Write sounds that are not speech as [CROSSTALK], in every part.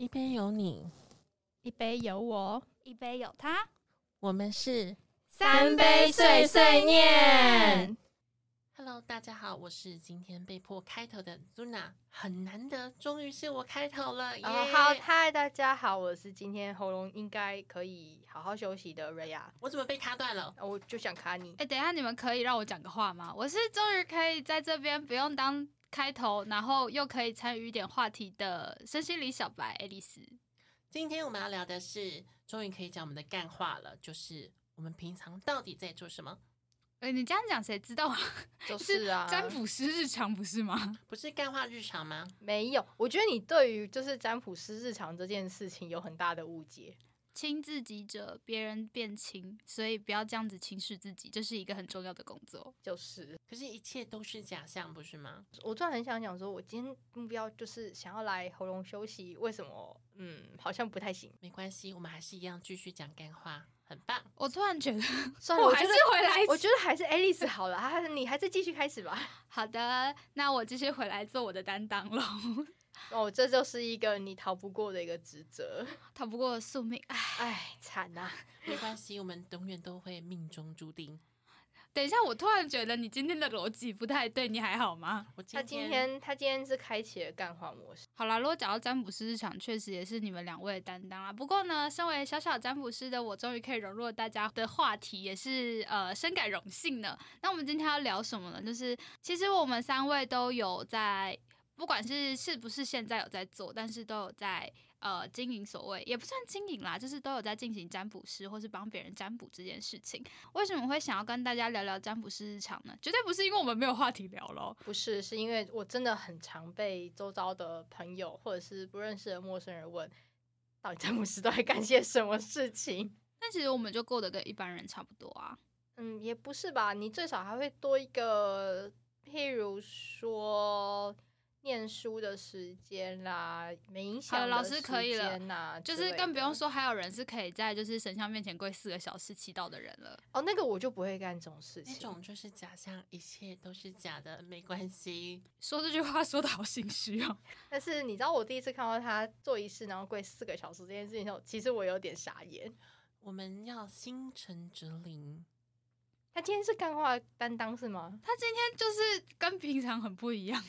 一杯有你，一杯有我，一杯有他，我们是三杯碎碎念。Hello，大家好，我是今天被迫开头的 Zuna，很难得，终于是我开头了，耶、哦，好，嗨，大家好，我是今天喉咙应该可以好好休息的瑞亚，我怎么被卡断了？我就想卡你。哎、，等一下，你们可以让我讲个话吗？我是终于可以在这边不用当开头，然后又可以参与一点话题的身心理小白爱丽丝。今天我们要聊的是，终于可以讲我们的干话了，就是我们平常到底在做什么？哎、你这样讲谁知道啊？[LAUGHS] 就是啊，占卜师日常不是吗？不是干话日常吗？没有，我觉得你对于就是占卜师日常这件事情有很大的误解，亲自己者，别人变亲，所以不要这样子轻视自己，这是一个很重要的工作。就是可是，一切都是假象，不是吗？我突然很想讲说，我今天目标就是想要来喉咙休息，为什么？嗯，好像不太行。没关系，我们还是一样继续讲干话，很棒。我突然觉得，[LAUGHS] 算了，[LAUGHS] 我还是得回来我觉得还是 Alice 好了，还你还是继续开始吧。[LAUGHS] 好的，那我继续回来做我的担当喽。哦，这就是一个你逃不过的一个职责，逃不过宿命，唉。哎，惨呐、[LAUGHS] 没关系，我们永远都会命中注定。等一下，我突然觉得你今天的逻辑不太对，你还好吗？我他今天他今天是开启了干话模式，好啦，如果讲到占卜师日常，确实也是你们两位的担当啦。不过呢，身为小小占卜师的我，终于可以融入大家的话题，也是呃深感荣幸呢。那我们今天要聊什么呢？就是其实我们三位都有在，不管是是不是现在有在做，但是都有在呃经营所谓也不算经营啦，就是都有在进行占卜师或是帮别人占卜这件事情。为什么会想要跟大家聊聊占卜师日常呢？绝对不是因为我们没有话题聊咯。不是是因为我真的很常被周遭的朋友或者是不认识的陌生人问，到底占卜师都在干些什么事情？但其实我们就过得跟一般人差不多啊。嗯，也不是吧，你最少还会多一个，譬如说。念书的时间啦，冥想好了老师可以了间呐，就是更不用说，还有人是可以在就是神像面前跪四个小时祈祷的人了。哦，那个我就不会干这种事情那情。种就是假象，一切都是假的，没关系。说这句话说的好心虚哦。[LAUGHS] 但是你知道我第一次看到他做仪式，然后跪四个小时这件事情后，其实我有点傻眼。我们要心诚则灵。他今天是干话担当是吗？他今天就是跟平常很不一样。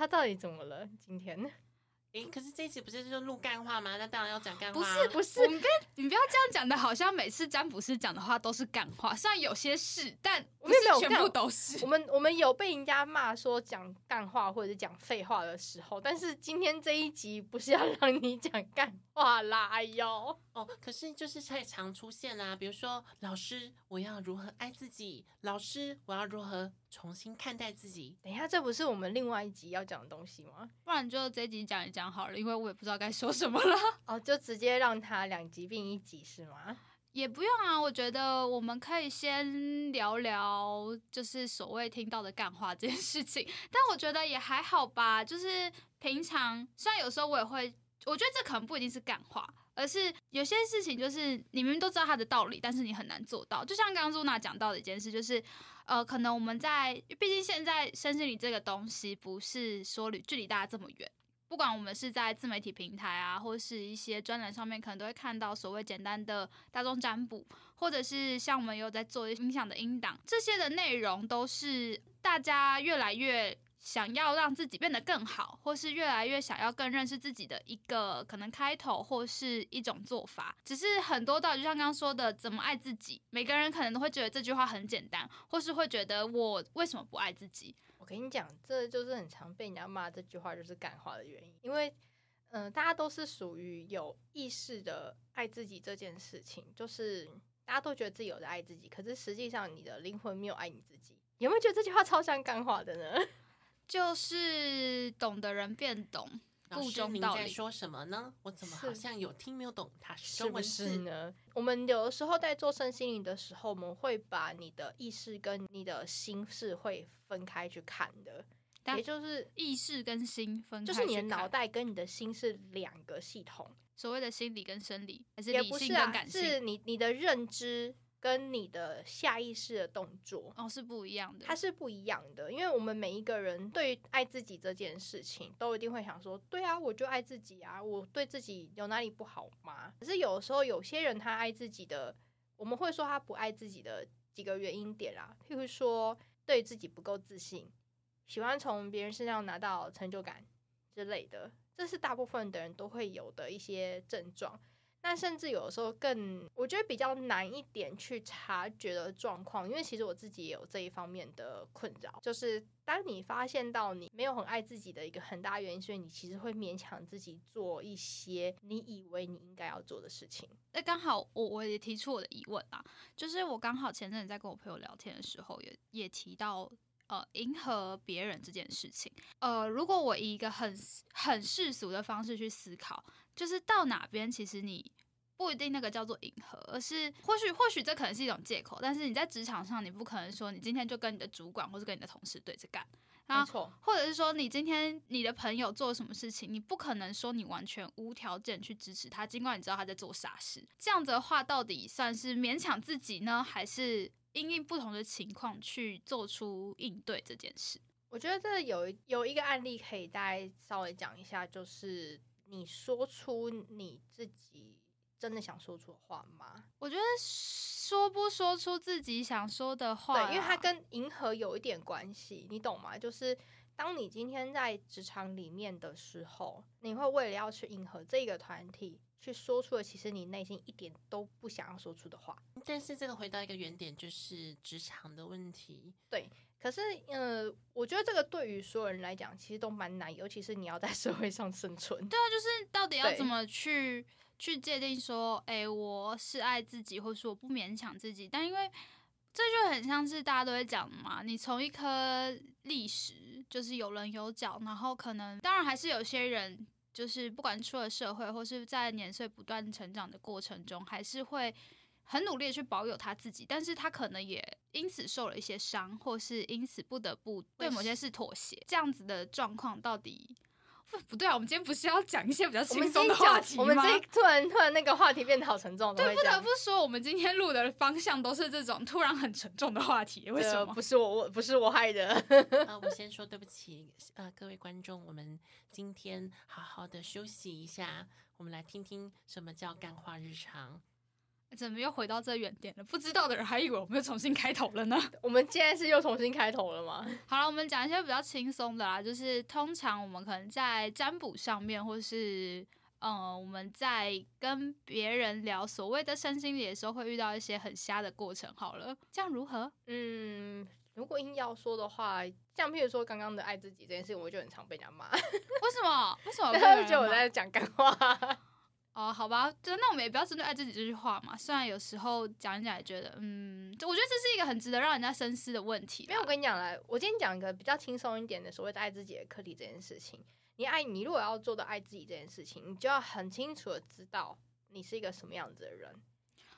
他到底怎么了？今天 [LAUGHS] 诶，可是这一集不是就录干话吗？那当然要讲干话、不啊。是不是，你不要你不要这样讲的，好像每次占卜师讲的话都是干话，虽然有些是，但不没有没有是全部都是我。们我们有被人家骂说讲干话或者是讲废话的时候，但是今天这一集不是要让你讲干话啦，哎呦，哦，可是就是太常出现啦、比如说，老师，我要如何爱自己？老师，我要如何重新看待自己？等一下，这不是我们另外一集要讲的东西吗？不然就这一集讲一讲好了，因为我也不知道该说什么了。哦，就直接让他两集并一集是吗？也不用啊，我觉得我们可以先聊聊，就是所谓听到的干话这件事情。[LAUGHS] 但我觉得也还好吧，就是平常虽然有时候我也会，我觉得这可能不一定是干话，而是有些事情就是你明明都知道它的道理，但是你很难做到。就像刚刚露娜讲到的一件事，就是呃，可能我们在，毕竟现在身心灵这个东西不是说离距离大家这么远。不管我们是在自媒体平台啊，或是一些专栏上面，可能都会看到所谓简单的大众占卜，或者是像我们有在做音响的音档，这些的内容都是大家越来越想要让自己变得更好，或是越来越想要更认识自己的一个可能开头或是一种做法。只是很多道，就像刚刚说的，怎么爱自己，每个人可能都会觉得这句话很简单，或是会觉得我为什么不爱自己？我跟你讲，这就是很常被人家骂这句话就是干话的原因，因为嗯、大家都是属于有意识的爱自己这件事情，就是大家都觉得自己有在爱自己，可是实际上你的灵魂没有爱你自己。有没有觉得这句话超像干话的呢？就是懂的人变懂，故老师，您中道理。在说什么呢？我怎么好像有听没有懂？它是是不中文字。是呢？我们有的时候在做身心灵的时候，我们会把你的意识跟你的心是会分开去看的，但也就是意识跟心分开就是你的脑袋跟你的心是两个系统。所谓的心理跟生理，还是也理性不是啊，跟感性？是你你的认知跟你的下意识的动作，哦，是不一样的。它是不一样的。因为我们每一个人对于爱自己这件事情，都一定会想说，对啊，我就爱自己啊，我对自己有哪里不好吗？可是有时候有些人他爱自己的，我们会说他不爱自己的几个原因点啦，譬如说对自己不够自信，喜欢从别人身上拿到成就感之类的，这是大部分的人都会有的一些症状。那甚至有的时候更，我觉得比较难一点去察觉的状况，因为其实我自己也有这一方面的困扰，就是当你发现到你没有很爱自己的一个很大原因，所以你其实会勉强自己做一些你以为你应该要做的事情。那刚好我我也提出我的疑问啊，就是我刚好前阵子在跟我朋友聊天的时候，也也提到呃迎合别人这件事情。呃，如果我以一个很很世俗的方式去思考。就是到哪边，其实你不一定那个叫做迎合，而是或许或许这可能是一种借口。但是你在职场上，你不可能说你今天就跟你的主管或者跟你的同事对着干，没错。或者是说你今天你的朋友做什么事情，你不可能说你完全无条件去支持他，尽管你知道他在做傻事。这样子的话，到底算是勉强自己呢，还是因应不同的情况去做出应对这件事？我觉得这有有一个案例可以大家稍微讲一下，就是。你说出你自己真的想说出的话吗？我觉得说不说出自己想说的话，对，因为它跟迎合有一点关系，你懂吗？就是当你今天在职场里面的时候，你会为了要去迎合这个团体，去说出了其实你内心一点都不想要说出的话。但是这个回到一个原点，就是职场的问题，对。可是，呃，我觉得这个对于所有人来讲，其实都蛮难，尤其是你要在社会上生存。对啊，就是到底要怎么去去界定说，哎，我是爱自己，或是我不勉强自己。但因为这就很像是大家都会讲的嘛，你从一颗历史，就是有棱有角，然后可能当然还是有些人，就是不管出了社会，或是在年岁不断成长的过程中，还是会。很努力的去保有他自己，但是他可能也因此受了一些伤，或是因此不得不对某些事妥协。这样子的状况到底不不对啊？我们今天不是要讲一些比较轻松的话题吗？我们这突然突然那个话题变得好沉重。对，不得不说，我们今天录的方向都是这种突然很沉重的话题。为什么？不是我，我不是我害的。[LAUGHS] 呃，我先说对不起，呃，各位观众，我们今天好好的休息一下，我们来听听什么叫干话日常。怎么又回到这原点了？不知道的人还以为我们又重新开头了呢。我们现在是又重新开头了吗？[LAUGHS] 好了，我们讲一些比较轻松的啦。就是通常我们可能在占卜上面，或是嗯，我们在跟别人聊所谓的身心理的时候，会遇到一些很瞎的过程。好了，这样如何？嗯，如果硬要说的话，像譬如说刚刚的爱自己这件事，我就很常被人家骂。[LAUGHS] 为什么？为什么？他就觉得我在讲干话。哦，好吧，就那我们也不要针对爱自己这句话嘛。虽然有时候讲一讲也觉得，嗯，我觉得这是一个很值得让人家深思的问题。没有，我跟你讲来，我今天讲一个比较轻松一点的所谓的爱自己的课题这件事情。你爱你，如果要做到爱自己这件事情，你就要很清楚的知道你是一个什么样子的人。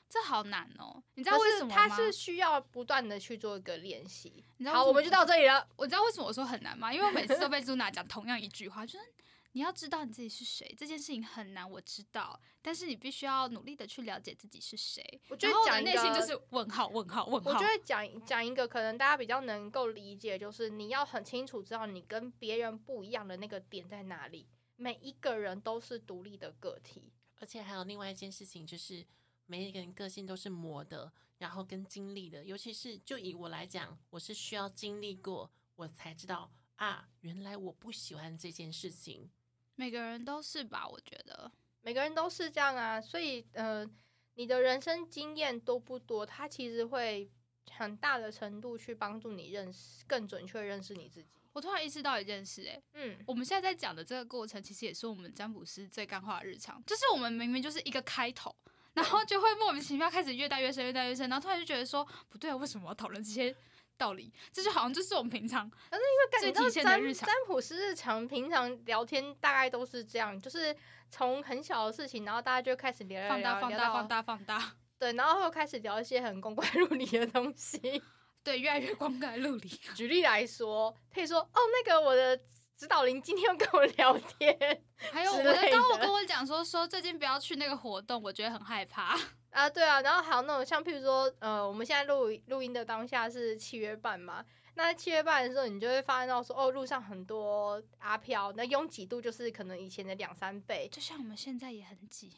这好难哦，你知道为什么吗？他是需要不断的去做一个练习。好，我们就到这里了。我知道为什么我说很难吗？因为我每次都被朱娜讲同样一句话，就是。你要知道你自己是谁，这件事情很难，我知道。但是你必须要努力的去了解自己是谁。我觉得讲内心就是问号，问号，问号。我觉得讲讲一个可能大家比较能够理解，就是你要很清楚知道你跟别人不一样的那个点在哪里。每一个人都是独立的个体，而且还有另外一件事情，就是每一个人个性都是磨的，然后跟经历的。尤其是就以我来讲，我是需要经历过，我才知道啊，原来我不喜欢这件事情。每个人都是吧，我觉得每个人都是这样啊，所以呃，你的人生经验多不多，它其实会很大的程度去帮助你认识更准确认识你自己。我突然意识到一件事，哎，嗯，我们现在在讲的这个过程，其实也是我们占卜师最干化的日常，就是我们明明就是一个开头，然后就会莫名其妙开始越带越深，越带越深，然后突然就觉得说不对啊，为什么要讨论这些？道理，这就好像就是我们平常，但是因为感觉到占占卜师日常平常聊天大概都是这样，就是从很小的事情，然后大家就开始聊，放大放大放大放大，[LAUGHS] 对，然后又开始聊一些很光怪陆离的东西，[LAUGHS] 对，越来越光怪陆离。[LAUGHS] 举例来说，可以说哦，那个我的指导灵今天又跟我聊天，还有我的高我跟我讲说说最近不要去那个活动，我觉得很害怕。啊，对啊，然后还有那种像譬如说，呃，我们现在录录音的当下是七月半嘛，那七月半的时候，你就会发现到说，哦，路上很多阿飘，那拥挤度就是可能以前的两三倍，就像我们现在也很挤。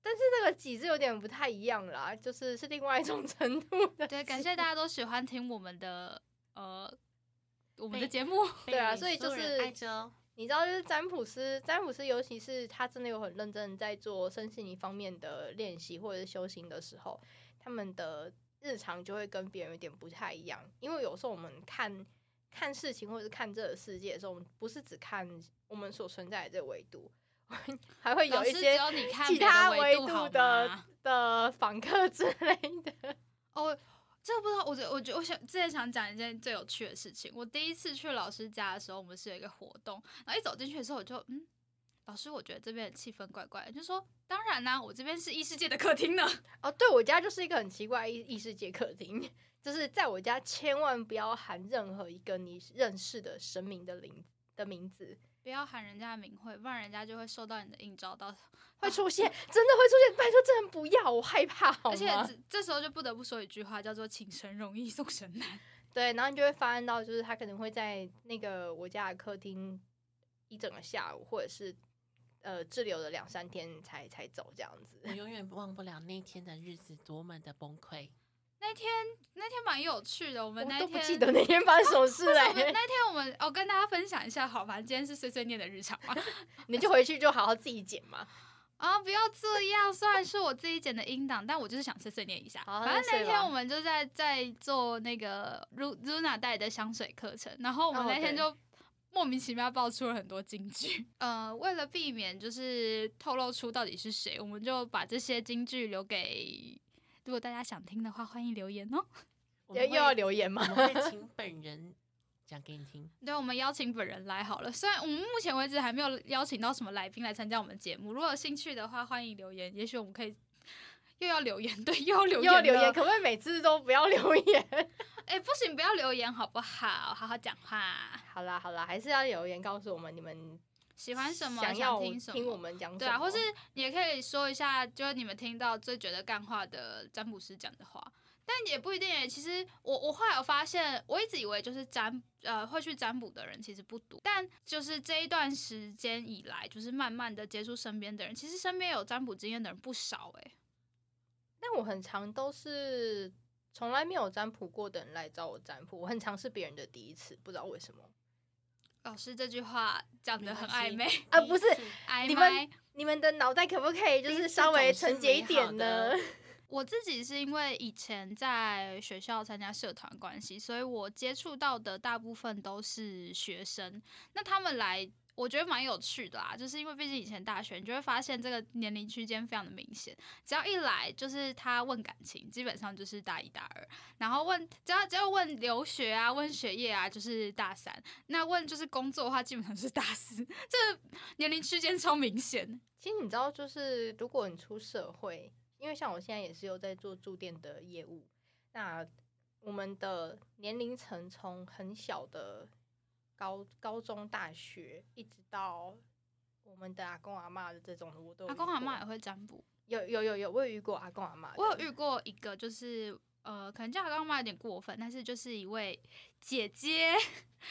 但是这个挤是有点不太一样啦，就是是另外一种 [LAUGHS] 程度的。对，感谢大家都喜欢听我们的呃我们的被节目。对啊所以就是爱着哦。你知道，就是占卜师，占卜师，尤其是他真的有很认真在做身心灵方面的练习或者是修行的时候，他们的日常就会跟别人有点不太一样。因为有时候我们看看事情或者是看这个世界的时候，我们不是只看我们所存在的这个维度，[LAUGHS] 还会有一些其他维度的？的访客之类的。哦，这个不知道，我觉我觉我想之前想讲一件最有趣的事情。我第一次去老师家的时候，我们是有一个活动，然后一走进去的时候，我就嗯，老师，我觉得这边的气氛怪怪的，就说当然啦、我这边是异世界的客厅呢。哦，对我家就是一个很奇怪异异世界客厅，就是在我家千万不要喊任何一个你认识的神明的名的名字，不要喊人家的名讳，不然人家就会受到你的应招到。会出现，真的会出现，拜托真的不要，我害怕好而且？这这时候就不得不说一句话，叫做“请神容易送神难对，然后你就会发现到，就是他可能会在那个我家的客厅一整个下午，或者是呃滞留了两三天才才走这样子我。永远忘不了那天的日子多么的崩溃。”。那天那天蛮有趣的，我们那天都不记得那天发生什么事 [LAUGHS] 不是嘞、我们那天我们哦跟大家分享一下，好，反正今天是碎碎念的日常嘛。[LAUGHS] 你就回去就好好自己剪嘛。[LAUGHS] 啊，不要这样！虽然是我自己剪的音档，但我就是想碎碎念一下。反正那天我们就在在做那个 Lu Luna 带的香水课程，然后我们那天就莫名其妙爆出了很多金句。呃，为了避免就是透露出到底是谁，我们就把这些金句留给，如果大家想听的话，欢迎留言哦。[LAUGHS] 又又要留言吗我？们会请本人讲给你听。[LAUGHS] 对，我们邀请本人来好了。虽然我们目前为止还没有邀请到什么来宾来参加我们节目，如果有兴趣的话，欢迎留言。也许我们可以又要留言，对，又要留言，又要留言，。可不可以每次都不要留言？[LAUGHS] 哎、不行，不要留言好不好？好好讲话。好啦好啦，还是要留言告诉我们你们喜欢什么？想要听什么？听我们讲什么。对啊，或是你也可以说一下，就是你们听到最觉得干话的占卜师讲的话。但也不一定诶。其实我我后来有发现，我一直以为就是占呃会去占卜的人其实不多，但就是这一段时间以来，就是慢慢的接触身边的人，其实身边有占卜经验的人不少哎。但我很常都是从来没有占卜过的人来找我占卜，我很常是别人的第一次，不知道为什么。老师这句话讲的很暧昧，啊不是暧你们昧。你们的脑袋可不可以就是稍微纯洁一点呢？我自己是因为以前在学校参加社团关系，所以我接触到的大部分都是学生。那他们来，我觉得蛮有趣的啦，就是因为毕竟以前大学，你就会发现这个年龄区间非常的明显。只要一来，就是他问感情，基本上就是大一大二；然后问只要只要问留学啊、问学业啊，就是大三。那问就是工作的话，基本上是大四。[LAUGHS] 这年龄区间超明显。其实你知道，就是如果你出社会，因为像我现在也是有在做驻店的业务，那我们的年龄层从很小的高高中、大学，一直到我们的阿公阿妈的这种的，我都阿公阿妈也会占卜。有有有有，我有遇过阿公阿妈，我有遇过一个，就是呃，可能叫他刚妈有点过分，但是就是一位姐姐，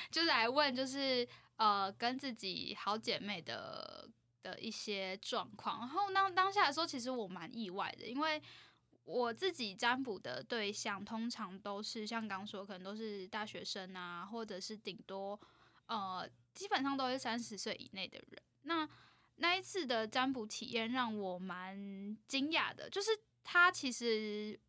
就是来问，就是呃，跟自己好姐妹的的一些状况。然后当当下的时候，其实我蛮意外的，因为我自己占卜的对象通常都是像刚说，可能都是大学生啊，或者是顶多呃，基本上都是三十岁以内的人。那那一次的占卜体验让我蛮惊讶的，就是他其实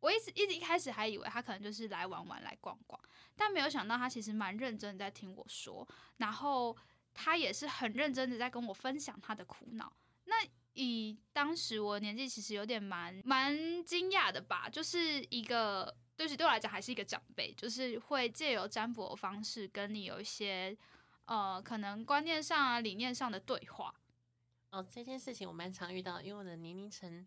我一直一直一开始还以为他可能就是来玩玩来逛逛，但没有想到他其实蛮认真的在听我说，然后他也是很认真的在跟我分享他的苦恼。那以当时我年纪其实有点蛮蛮惊讶的吧，就是一个。对不起，对我来讲还是一个长辈，就是会借由占卜的方式跟你有一些呃，可能观念上啊、理念上的对话。哦，这件事情我蛮常遇到，因为我的年龄层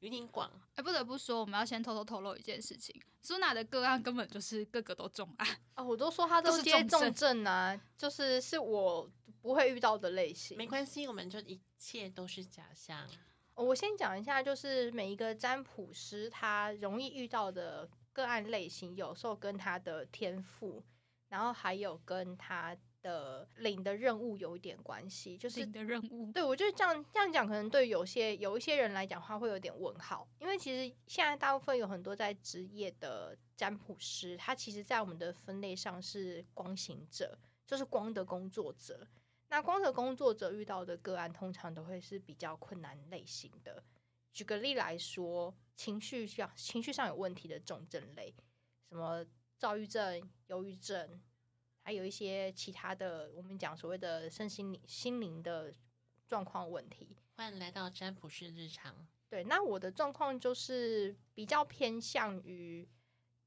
有点广。哎，不得不说，我们要先偷偷透露一件事情：苏娜的个案根本就是个个都重案。啊，[LAUGHS] 我都说他都都接重是重症症啊，就是是我不会遇到的类型。没关系，我们就一切都是假象。我先讲一下，就是每一个占卜师他容易遇到的个案类型，有时候跟他的天赋，然后还有跟他的领的任务有一点关系。就是任务，对我觉得这样这样讲，可能对有些有一些人来讲话会有点问号，因为其实现在大部分有很多在职业的占卜师，他其实在我们的分类上是光行者，就是光的工作者。那光的工作者遇到的个案，通常都会是比较困难类型的。举个例来说，情绪上情绪上有问题的重症类，什么躁郁症、忧郁症，还有一些其他的，我们讲所谓的身心灵心灵的状况问题。欢迎来到占卜师日常。对，那我的状况就是比较偏向于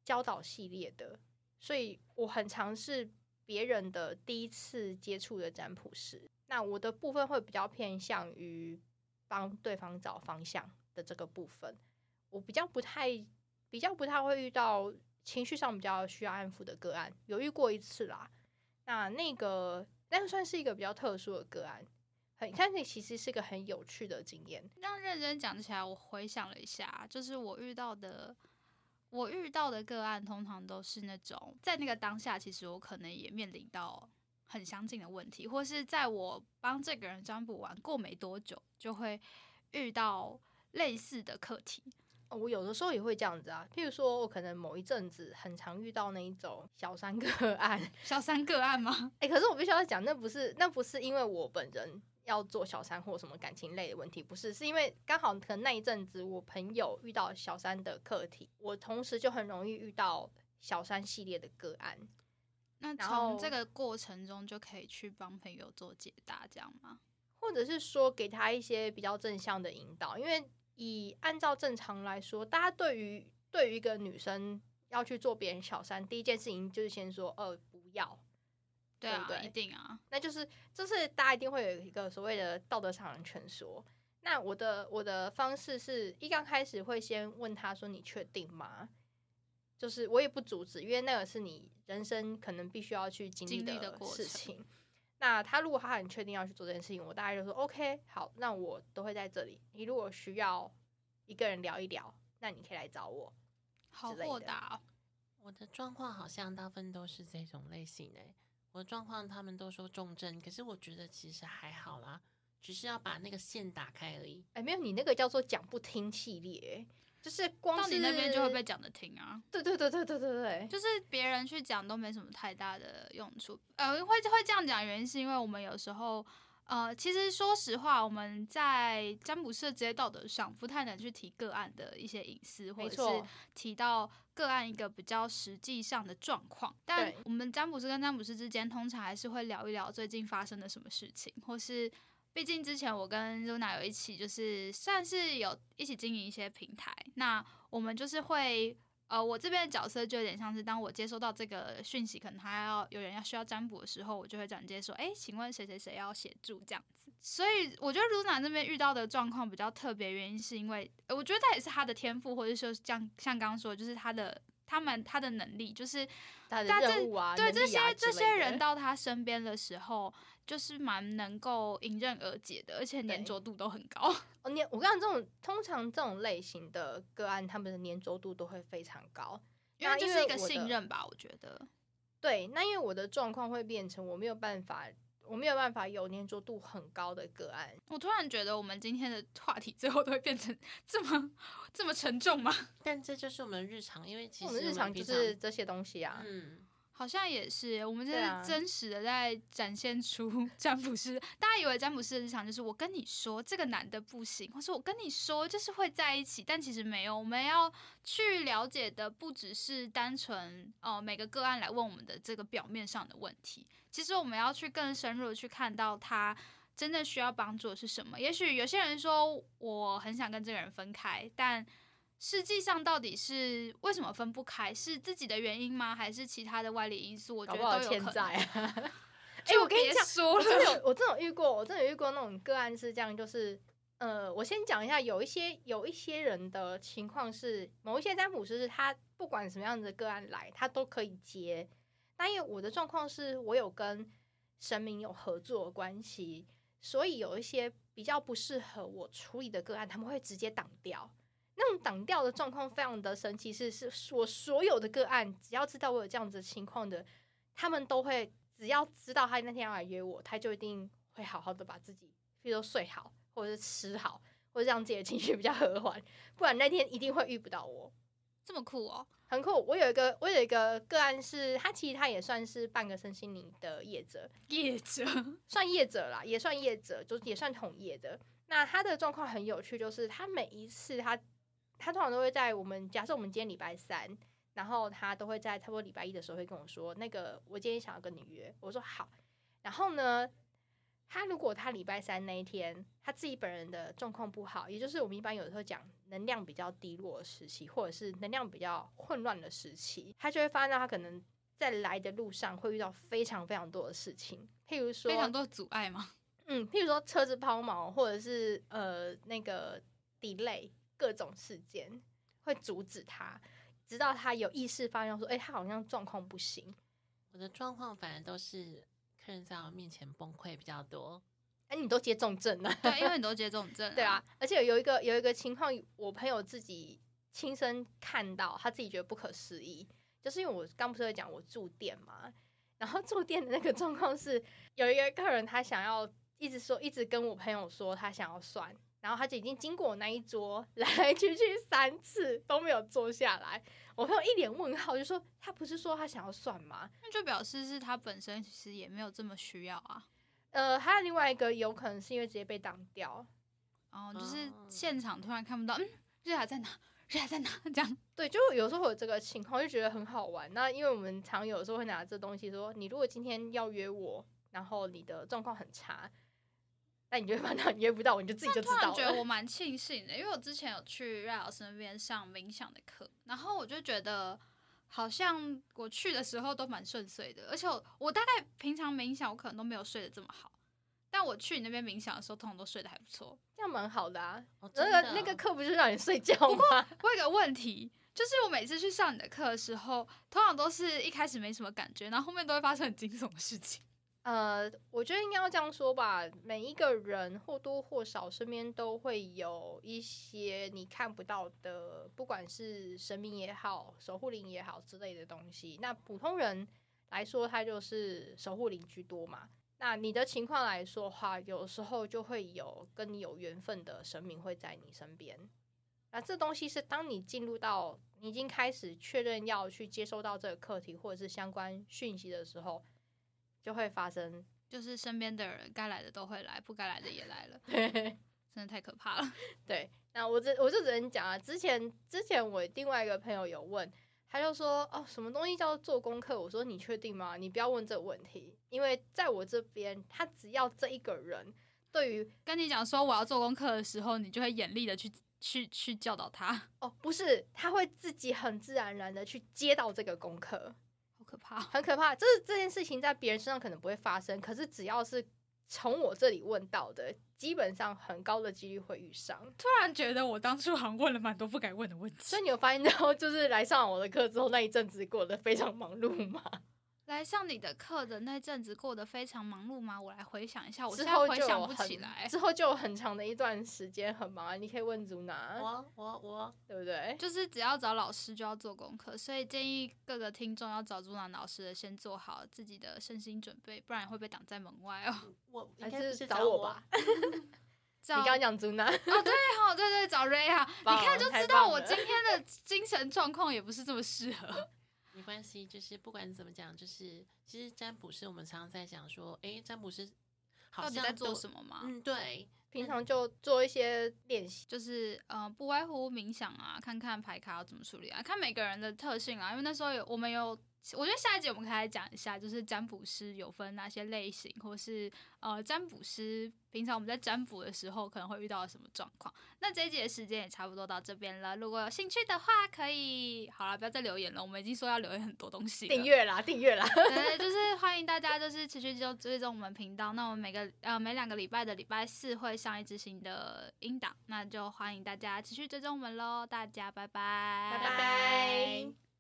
教导系列的，所以我很尝试。别人的第一次接触的占卜师，那我的部分会比较偏向于帮对方找方向的这个部分。我比较不太、比较不太会遇到情绪上比较需要安抚的个案，有遇过一次啦。那那个那个算是一个比较特殊的个案，很看起其实是个很有趣的经验。这样认真讲起来，我回想了一下，就是我遇到的。我遇到的个案通常都是那种，在那个当下，其实我可能也面临到很相近的问题，或是在我帮这个人占卜完过没多久，就会遇到类似的课题。我有的时候也会这样子啊，譬如说我可能某一阵子很常遇到那一种小三个案，[LAUGHS] 小三个案吗？哎，可是我必须要讲，那不是那不是因为我本人。要做小三或什么感情类的问题，不是，是因为刚好可能那一阵子我朋友遇到小三的课题，我同时就很容易遇到小三系列的个案。那从这个过程中就可以去帮朋友做解答，这样吗？或者是说给他一些比较正向的引导？因为以按照正常来说，大家对于对于一个女生要去做别人小三，第一件事情就是先说，呃，不要。对啊，一定啊，那就是就是大家一定会有一个所谓的道德上的劝说。那我的我的方式是一刚开始会先问他说：“你确定吗？”就是我也不阻止，因为那个是你人生可能必须要去经历的事情。那他如果他很确定要去做这件事情，我大概就说：“OK，好，那我都会在这里。你如果需要一个人聊一聊，那你可以来找我。”好豁达。我的状况好像大部分都是这种类型诶。我的状况，他们都说重症，可是我觉得其实还好啦，只是要把那个线打开而已。哎，没有，你那个叫做讲不听系列，就是光到你那边就会被讲的听啊。对对对对对对对，就是别人去讲都没什么太大的用处。呃，会会这样讲，原因是因为我们有时候。呃，其实说实话，我们在占卜师的职业道德上不太能去提个案的一些隐私，或者是提到个案一个比较实际上的状况。但我们占卜师跟占卜师之间，通常还是会聊一聊最近发生的什么事情，或是毕竟之前我跟 Runa 有一起，就是算是有一起经营一些平台，那我们就是会。呃，我这边的角色就有点像是，当我接收到这个讯息，可能他要有人要需要占卜的时候，我就会转接说，哎，请问谁谁谁要协助这样子。所以我觉得露娜这边遇到的状况比较特别，原因是因为我觉得他也是他的天赋，或者说像像刚刚说，就是他的他们他的能力，就是他的任务啊，对这些这些人到他身边的时候。就是蛮能够迎刃而解的，而且粘着度都很高。[LAUGHS] 哦，粘我跟你讲，这种通常这种类型的个案，他们的粘着度都会非常高，因为就是一个信任吧，我觉得。对，那因为我的状况会变成我没有办法，我没有办法有粘着度很高的个案。我突然觉得我们今天的话题最后都会变成 [LAUGHS] 这么这么沉重吗？[LAUGHS] 但这就是我们日常，因为其实我们日常就是这些东西啊。嗯。好像也是，我们这是真实的在展现出 [LAUGHS] 占卜师。大家以为占卜师的日常就是我跟你说这个男的不行，或是我跟你说就是会在一起，但其实没有。我们要去了解的不只是单纯哦每个个案来问我们的这个表面上的问题，其实我们要去更深入的去看到他真正需要帮助的是什么。也许有些人说我很想跟这个人分开，但。实际上到底是为什么分不开？是自己的原因吗？还是其他的外力因素？我觉得都有可能。[LAUGHS] [LAUGHS] 哎，我跟你讲，我真的有，我真的遇过，我真的遇过那种个案是这样，就是呃，我先讲一下，有一些有一些人的情况是，某一些占卜师是他不管什么样子的个案来，他都可以接。但因为我的状况是我有跟神明有合作关系，所以有一些比较不适合我处理的个案，他们会直接挡掉。那种挡掉的状况非常的神奇，是是我所有的个案，只要知道我有这样子情况的，他们都会只要知道他那天要来约我，他就一定会好好的把自己，比如说睡好，或者是吃好，或者让自己的情绪比较和缓，不然那天一定会遇不到我。这么酷哦！很酷。我有一个，我有一个个案是，他其实他也算是半个身心灵的业者，业者 [LAUGHS] 算业者啦，也算业者，就是也算同业的。那他的状况很有趣，就是他每一次他他通常都会在我们假设我们今天礼拜三，然后他都会在差不多礼拜一的时候会跟我说，那个我今天想要跟你约，我说好。然后呢，他如果他礼拜三那一天他自己本人的状况不好，也就是我们一般有的时候讲能量比较低落的时期，或者是能量比较混乱的时期，他就会发现到他可能在来的路上会遇到非常非常多的事情，譬如说非常多阻碍吗？嗯，譬如说车子抛锚，或者是呃那个 delay 各种事件会阻止他，直到他有意识发现说，哎、他好像状况不行。我的状况反而都是客人在我面前崩溃比较多。哎、你都接重症了，对，因为你都接这种症，[LAUGHS] 对啊，，而且有一个有一个情况，我朋友自己亲身看到，他自己觉得不可思议，就是因为我刚不是会讲我住店嘛，然后住店的那个状况是，有一个客人他想要一直说，一直跟我朋友说他想要算，然后他就已经经过我那一桌来 [LAUGHS] 来去去三次都没有坐下来，我朋友一脸问号，就说他不是说他想要算吗？那就表示是他本身其实也没有这么需要啊。呃，还有另外一个有可能是因为直接被挡掉，然后就是哦现场突然看不到，嗯，瑞亚在哪？瑞亚在哪？[LAUGHS] 这样对，就有时候会有这个情况，就觉得很好玩。那因为我们常有时候会拿这东西说，你如果今天要约我，然后你的状况很差，那你就会发现你约不到我，你就自己就知突然道了。觉得我蛮庆幸的，因为我之前有去瑞老师那边上冥想的课，然后我就觉得好像我去的时候都蛮顺遂的，而且我我大概平常冥想我可能都没有睡得这么好，但我去你那边冥想的时候，通常都睡得还不错。这样蛮好的啊。哦，那个那个课不是让你睡觉吗？我有个问题，就是我每次去上你的课的时候，通常都是一开始没什么感觉，然后后面都会发生很惊悚的事情。呃，我觉得应该要这样说吧，每一个人或多或少身边都会有一些你看不到的，不管是神明也好、守护灵也好之类的东西。那普通人来说，他就是守护灵居多嘛。那你的情况来说的话，有时候就会有跟你有缘分的神明会在你身边。那这东西是当你进入到你已经开始确认要去接收到这个课题或者是相关讯息的时候，就会发生就是身边的人该来的都会来，不该来的也来了，[LAUGHS] 对真的太可怕了。[LAUGHS] 对，那我只我就只能讲啊，之前之前我另外一个朋友有问，他就说哦，什么东西叫做做功课？我说你确定吗？你不要问这个问题，因为在我这边，他只要这一个人对于 [LAUGHS] 跟你讲说我要做功课的时候，你就会严厉的去去去教导他，哦不是，他会自己很自然而然的去接到这个功课，好可怕。很可怕。这这件事情在别人身上可能不会发生，可是只要是从我这里问到的，基本上很高的几率会遇上。突然觉得我当初好像问了蛮多不该问的问题所以你有发现到，就是来上我的课之后，那一阵子过得非常忙碌吗？来上你的课的那阵子过得非常忙碌吗？我来回想一下，我之现在回想不起来。之后就有很长的一段时间很忙啊。你可以问祖娜，我我我，对不对？就是只要找老师就要做功课，所以建议各个听众要找祖楠老师的，先做好自己的身心准备，不然会被挡在门外哦。我应还是是找找我吧？[LAUGHS] [LAUGHS] 找你刚刚讲祖娜，哦，对哦，对对，找 Ray 啊，你看就知道我今天的精神状况也不是这么适合。没关系，就是不管怎么讲，就是其实占卜师我们常常在讲说，诶，占卜师好到底像在做什么吗？嗯，对，平常就做一些练习。就是呃，不外乎冥想啊，看看牌卡要怎么处理啊，看每个人的特性啊。因为那时候有我们有，我觉得下一集我们可以来讲一下，就是占卜师有分哪些类型，或是呃，占卜师平常我们在占卜的时候可能会遇到什么状况。那这一集的时间也差不多到这边了，如果有兴趣的话，可以好了，不要再留言了，我们已经说要留言很多东西了。订阅啦，订阅啦，对，[LAUGHS] 就是欢迎大家就是持续就追踪我们频道。那我们每个呃每两个礼拜的礼拜四会上一支新的音档，那就欢迎大家持续追踪我们喽。大家拜拜，拜拜。